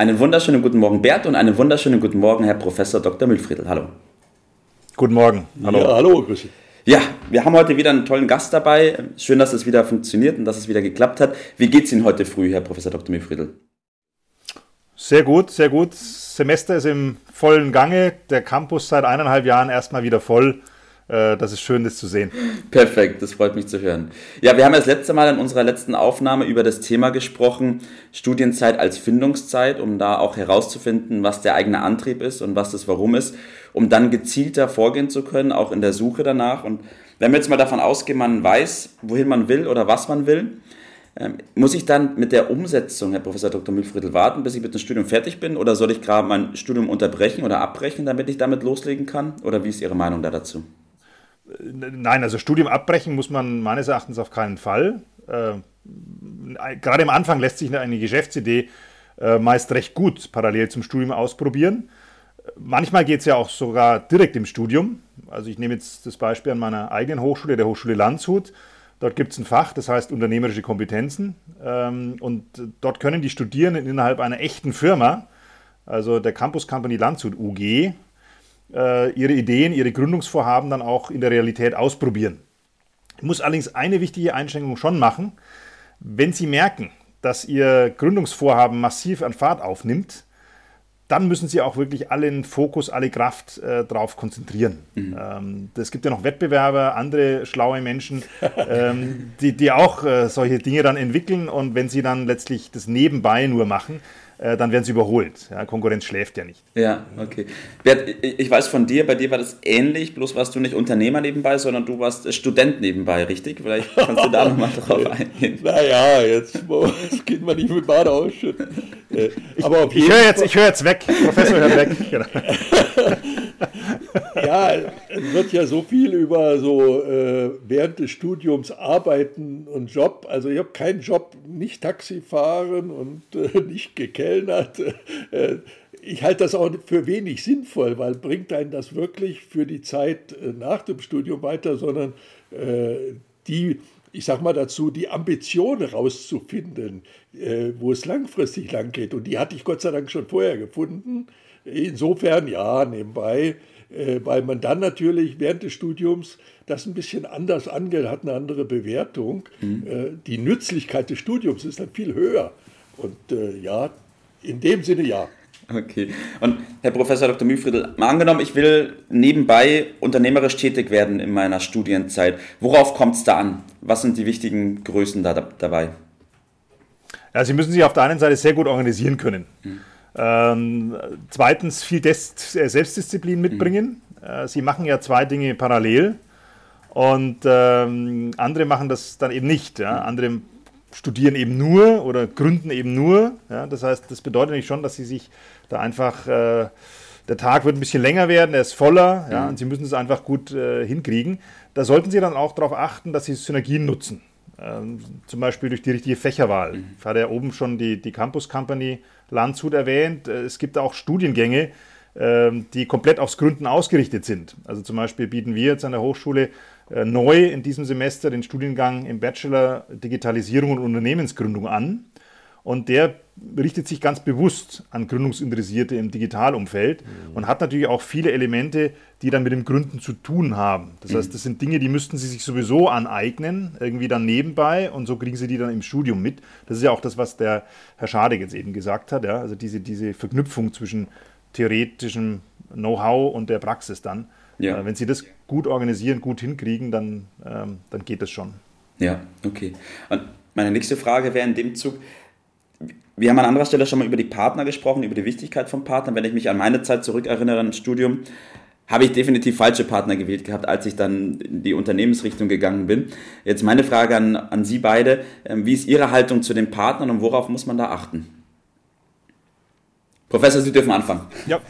Einen wunderschönen guten Morgen, Bert, und einen wunderschönen guten Morgen, Herr Professor Dr. Mühlfriedl. Hallo. Guten Morgen. Hallo. Ja, hallo, grüß dich. Ja, wir haben heute wieder einen tollen Gast dabei. Schön, dass es wieder funktioniert und dass es wieder geklappt hat. Wie geht es Ihnen heute früh, Herr Professor Dr. Mühlfriedl? Sehr gut, sehr gut. Semester ist im vollen Gange. Der Campus seit eineinhalb Jahren erstmal wieder voll. Äh, das ist schön, das zu sehen. Perfekt, das freut mich zu hören. Ja, wir haben das letzte Mal in unserer letzten Aufnahme über das Thema gesprochen, Studienzeit als Findungszeit, um da auch herauszufinden, was der eigene Antrieb ist und was das Warum ist, um dann gezielter vorgehen zu können, auch in der Suche danach. Und wenn wir jetzt mal davon ausgehen, man weiß, wohin man will oder was man will, ähm, muss ich dann mit der Umsetzung, Herr Professor Dr. Mühlfriedl, warten, bis ich mit dem Studium fertig bin? Oder soll ich gerade mein Studium unterbrechen oder abbrechen, damit ich damit loslegen kann? Oder wie ist Ihre Meinung da dazu? Nein, also Studium abbrechen muss man meines Erachtens auf keinen Fall. Äh, gerade am Anfang lässt sich eine Geschäftsidee äh, meist recht gut parallel zum Studium ausprobieren. Manchmal geht es ja auch sogar direkt im Studium. Also ich nehme jetzt das Beispiel an meiner eigenen Hochschule, der Hochschule Landshut. Dort gibt es ein Fach, das heißt unternehmerische Kompetenzen. Ähm, und dort können die Studierenden innerhalb einer echten Firma, also der Campus Company Landshut UG, äh, ihre Ideen, ihre Gründungsvorhaben dann auch in der Realität ausprobieren. Ich muss allerdings eine wichtige Einschränkung schon machen. Wenn Sie merken, dass Ihr Gründungsvorhaben massiv an Fahrt aufnimmt, dann müssen Sie auch wirklich allen Fokus, alle Kraft äh, darauf konzentrieren. Mhm. Ähm, es gibt ja noch Wettbewerber, andere schlaue Menschen, ähm, die, die auch äh, solche Dinge dann entwickeln und wenn sie dann letztlich das nebenbei nur machen, dann werden sie überholt. Ja, Konkurrenz schläft ja nicht. Ja, okay. Bert, ich weiß von dir, bei dir war das ähnlich, bloß warst du nicht Unternehmer nebenbei, sondern du warst Student nebenbei, richtig? Vielleicht kannst du da nochmal drauf eingehen. Naja, jetzt geht man nicht mit Bade ausschütten. Äh, aber auf ich höre jetzt, hör jetzt weg, Professor hört weg. Genau. ja, es wird ja so viel über so äh, während des Studiums Arbeiten und Job. Also ich habe keinen Job, nicht Taxi fahren und äh, nicht gekellnert. Äh, ich halte das auch für wenig sinnvoll, weil bringt einen das wirklich für die Zeit äh, nach dem Studium weiter, sondern äh, die ich sage mal dazu, die Ambition rauszufinden, äh, wo es langfristig lang geht. Und die hatte ich Gott sei Dank schon vorher gefunden. Insofern, ja, nebenbei, äh, weil man dann natürlich während des Studiums das ein bisschen anders angeht, hat eine andere Bewertung. Mhm. Äh, die Nützlichkeit des Studiums ist dann viel höher. Und äh, ja, in dem Sinne ja. Okay. Und Herr Professor Dr. Mühlfriedl, mal angenommen, ich will nebenbei unternehmerisch tätig werden in meiner Studienzeit. Worauf kommt es da an? Was sind die wichtigen Größen da, dabei? Ja, Sie müssen sich auf der einen Seite sehr gut organisieren können. Mhm. Ähm, zweitens viel Des äh, Selbstdisziplin mitbringen. Mhm. Äh, Sie machen ja zwei Dinge parallel und ähm, andere machen das dann eben nicht. Ja? Mhm. Andere studieren eben nur oder gründen eben nur. Ja? Das heißt, das bedeutet nicht schon, dass sie sich da einfach, äh, der Tag wird ein bisschen länger werden, er ist voller ja? Mhm. und sie müssen es einfach gut äh, hinkriegen. Da sollten sie dann auch darauf achten, dass sie Synergien nutzen. Ähm, zum Beispiel durch die richtige Fächerwahl. Mhm. Ich hatte ja oben schon die, die Campus Company Landshut erwähnt. Äh, es gibt auch Studiengänge, ähm, die komplett aufs Gründen ausgerichtet sind. Also zum Beispiel bieten wir jetzt an der Hochschule äh, neu in diesem Semester den Studiengang im Bachelor Digitalisierung und Unternehmensgründung an. Und der richtet sich ganz bewusst an Gründungsinteressierte im Digitalumfeld mhm. und hat natürlich auch viele Elemente, die dann mit dem Gründen zu tun haben. Das heißt, mhm. das sind Dinge, die müssten sie sich sowieso aneignen, irgendwie dann nebenbei und so kriegen sie die dann im Studium mit. Das ist ja auch das, was der Herr Schade jetzt eben gesagt hat, ja? also diese, diese Verknüpfung zwischen theoretischem Know-how und der Praxis dann. Ja. Äh, wenn sie das gut organisieren, gut hinkriegen, dann, ähm, dann geht das schon. Ja, okay. Und meine nächste Frage wäre in dem Zug, wir haben an anderer Stelle schon mal über die Partner gesprochen, über die Wichtigkeit von Partnern. Wenn ich mich an meine Zeit zurückerinnere im Studium, habe ich definitiv falsche Partner gewählt gehabt, als ich dann in die Unternehmensrichtung gegangen bin. Jetzt meine Frage an, an Sie beide. Ähm, wie ist Ihre Haltung zu den Partnern und worauf muss man da achten? Professor, Sie dürfen anfangen. Ja,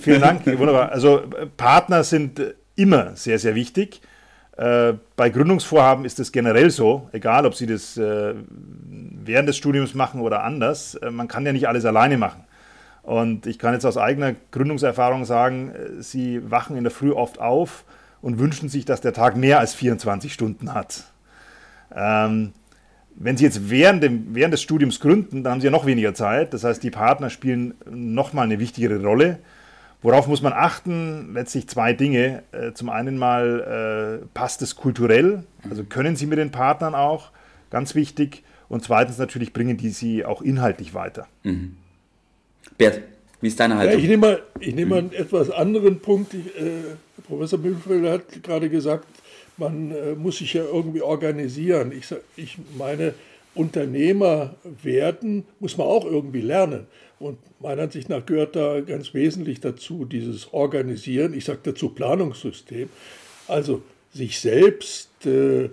vielen Dank. Wunderbar. Also Partner sind immer sehr, sehr wichtig. Äh, bei Gründungsvorhaben ist es generell so, egal ob Sie das äh, während des Studiums machen oder anders, äh, man kann ja nicht alles alleine machen. Und ich kann jetzt aus eigener Gründungserfahrung sagen, Sie wachen in der Früh oft auf und wünschen sich, dass der Tag mehr als 24 Stunden hat. Ähm, wenn Sie jetzt während, dem, während des Studiums gründen, dann haben Sie ja noch weniger Zeit. Das heißt, die Partner spielen nochmal eine wichtigere Rolle. Worauf muss man achten? Letztlich zwei Dinge. Äh, zum einen mal, äh, passt es kulturell? Also können Sie mit den Partnern auch? Ganz wichtig. Und zweitens natürlich bringen die Sie auch inhaltlich weiter. Mhm. Bert, wie ist deine Haltung? Ja, ich nehme mal, ich nehme mal einen etwas anderen Punkt. Ich, äh, Professor Mühlfelder hat gerade gesagt, man äh, muss sich ja irgendwie organisieren. Ich, ich meine, Unternehmer werden muss man auch irgendwie lernen. Und meiner Ansicht nach gehört da ganz wesentlich dazu dieses Organisieren, ich sage dazu Planungssystem, also sich selbst äh, äh,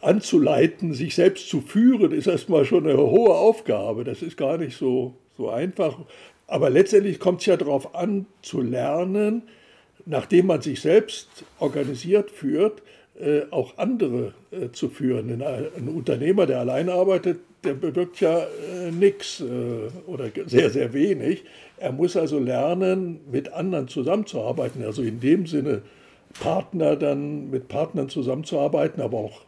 anzuleiten, sich selbst zu führen, ist erstmal schon eine hohe Aufgabe. Das ist gar nicht so, so einfach. Aber letztendlich kommt es ja darauf an, zu lernen, nachdem man sich selbst organisiert führt, äh, auch andere äh, zu führen. Ein, Unternehmer, der allein arbeitet, der bewirkt ja äh, nichts äh, oder sehr, sehr wenig. Er muss also lernen, mit anderen zusammenzuarbeiten. Also in dem Sinne Partner dann mit Partnern zusammenzuarbeiten, aber auch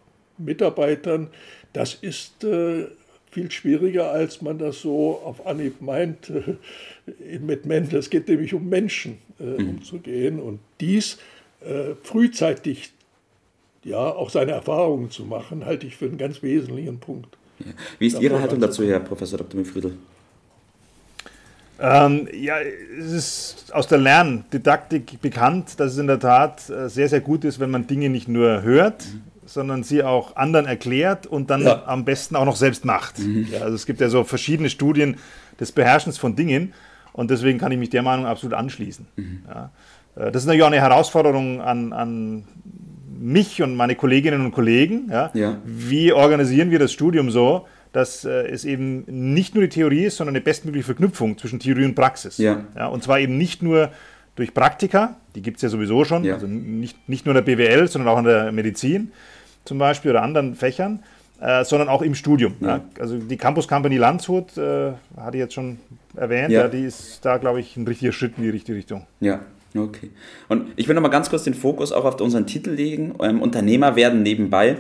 Mitarbeitern. Das ist äh, viel schwieriger, als man das so auf Anhieb meint äh, mit Menschen. Es geht nämlich um Menschen äh, mhm. umzugehen und dies äh, frühzeitig ja auch seine Erfahrungen zu machen, halte ich für einen ganz wesentlichen Punkt. Ja. Wie ist Ihre Haltung dazu, Herr Professor Dr. Mifriedel? Ähm, ja, es ist aus der Lerndidaktik bekannt, dass es in der Tat äh, sehr, sehr gut ist, wenn man Dinge nicht nur hört, mhm. Sondern sie auch anderen erklärt und dann ja. am besten auch noch selbst macht. Mhm. Ja, also es gibt ja so verschiedene Studien des Beherrschens von Dingen und deswegen kann ich mich der Meinung absolut anschließen. Mhm. Ja. Äh, das ist natürlich auch eine Herausforderung an, an mich und meine Kolleginnen und Kollegen. Wie organisieren wir das Studium so, dass äh, es eben nicht nur die Theorie ist, sondern eine bestmögliche Verknüpfung zwischen Theorie und Praxis. Und zwar eben nicht nur durch Praktika, die gibt es ja sowieso schon, ja. also nicht, nicht nur in der BWL, sondern auch in der Medizin zum Beispiel oder anderen Fächern, äh, sondern auch im Studium. Ja. Ja. Also die Campus Company Landshut, äh, hatte ich jetzt schon erwähnt, ja. die ist da, glaube ich, ein richtiger Schritt in die richtige Richtung. Ja, Okay. Und ich will noch mal ganz kurz den Fokus auch auf unseren Titel legen. Ähm, Unternehmer werden nebenbei.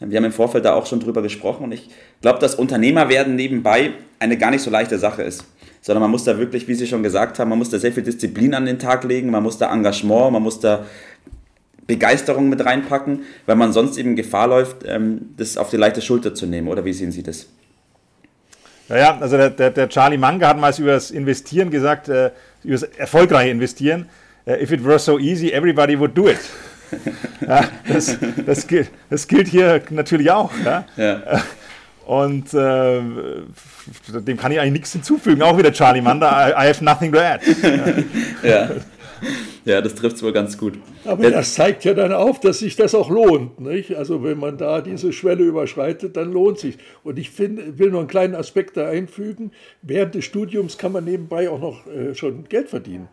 Wir haben im Vorfeld da auch schon drüber gesprochen und ich glaube, dass Unternehmer werden nebenbei eine gar nicht so leichte Sache ist. Sondern man muss da wirklich, wie Sie schon gesagt haben, man muss da sehr viel Disziplin an den Tag legen, man muss da Engagement, man muss da Begeisterung mit reinpacken, weil man sonst eben Gefahr läuft, ähm, das auf die leichte Schulter zu nehmen. Oder wie sehen Sie das? Naja, also der, der, der Charlie Munger hat mal über das Investieren gesagt, äh, über das erfolgreiche Investieren. Äh, if it were so easy, everybody would do it. ja, das, das, gilt, das gilt hier natürlich auch. Ja? ja. Äh, und äh, dem kann ich eigentlich nichts hinzufügen. Auch wieder Charlie Munder, I, I have nothing to add. ja. Ja, das trifft es wohl ganz gut. Aber das zeigt ja dann auf, dass sich das auch lohnt. Nicht? Also wenn man da diese Schwelle überschreitet, dann lohnt sich. Und ich find, will noch einen kleinen Aspekt da einfügen. Während des Studiums kann man nebenbei auch noch äh, schon Geld verdienen.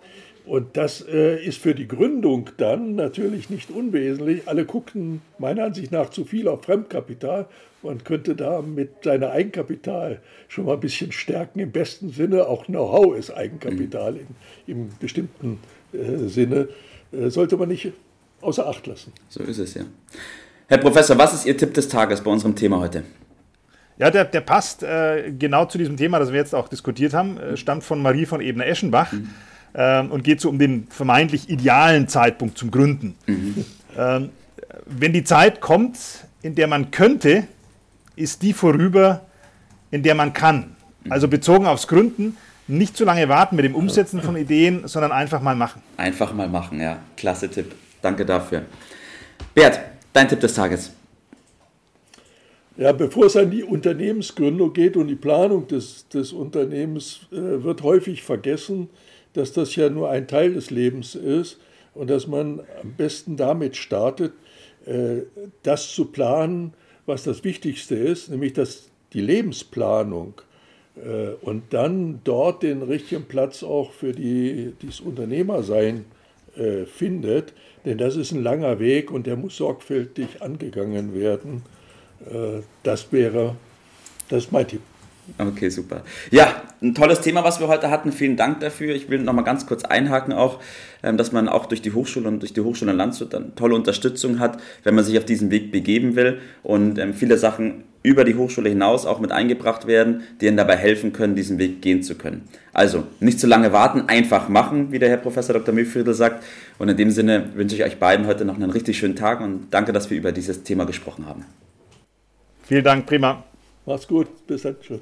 Und das äh, ist für die Gründung dann natürlich nicht unwesentlich. Alle gucken meiner Ansicht nach zu viel auf Fremdkapital. Man könnte da mit seinem Eigenkapital schon mal ein bisschen stärken. Im besten Sinne, auch Know-how ist Eigenkapital mhm. im, im bestimmten äh, Sinne, äh, sollte man nicht außer Acht lassen. So ist es ja. Herr Professor, was ist Ihr Tipp des Tages bei unserem Thema heute? Ja, der, der passt äh, genau zu diesem Thema, das wir jetzt auch diskutiert haben, äh, stammt von Marie von Ebner-Eschenbach mhm. Ähm, und geht so um den vermeintlich idealen Zeitpunkt zum Gründen. Mhm. Ähm, wenn die Zeit kommt, in der man könnte, ist die vorüber, in der man kann. Mhm. Also bezogen aufs Gründen, nicht zu lange warten mit dem Umsetzen von Ideen, sondern einfach mal machen. Einfach mal machen, ja. Klasse Tipp. Danke dafür. Bert, dein Tipp des Tages. Ja, bevor es an die Unternehmensgründung geht und die Planung des, des Unternehmens, äh, wird häufig vergessen, dass das ja nur ein Teil des Lebens ist und dass man am besten damit startet, äh, das zu planen, was das Wichtigste ist, nämlich dass die Lebensplanung Äh, und dann dort den richtigen Platz auch für die, das Unternehmersein äh, findet. Denn das ist ein langer Weg und der muss sorgfältig angegangen werden. Das wäre, das ist mein Tipp. Okay, super. Ja, ein tolles Thema, was wir heute hatten. Vielen Dank dafür. Ich will noch mal ganz kurz einhaken auch, ähm, dass man auch durch die Hochschule und durch die Hochschule in Landshut dann tolle Unterstützung hat, wenn man sich auf diesen Weg begeben will und ähm, viele Sachen über die Hochschule hinaus auch mit eingebracht werden, die Ihnen dabei helfen können, diesen Weg gehen zu können. Also nicht zu lange warten, einfach machen, wie der Herr Professor Dr. Mühlfriedel sagt. Und in dem Sinne wünsche ich euch beiden heute noch einen richtig schönen Tag und danke, dass wir über dieses Thema gesprochen haben. Vielen Dank, prima. Mach's gut, bis dann. Tschüss.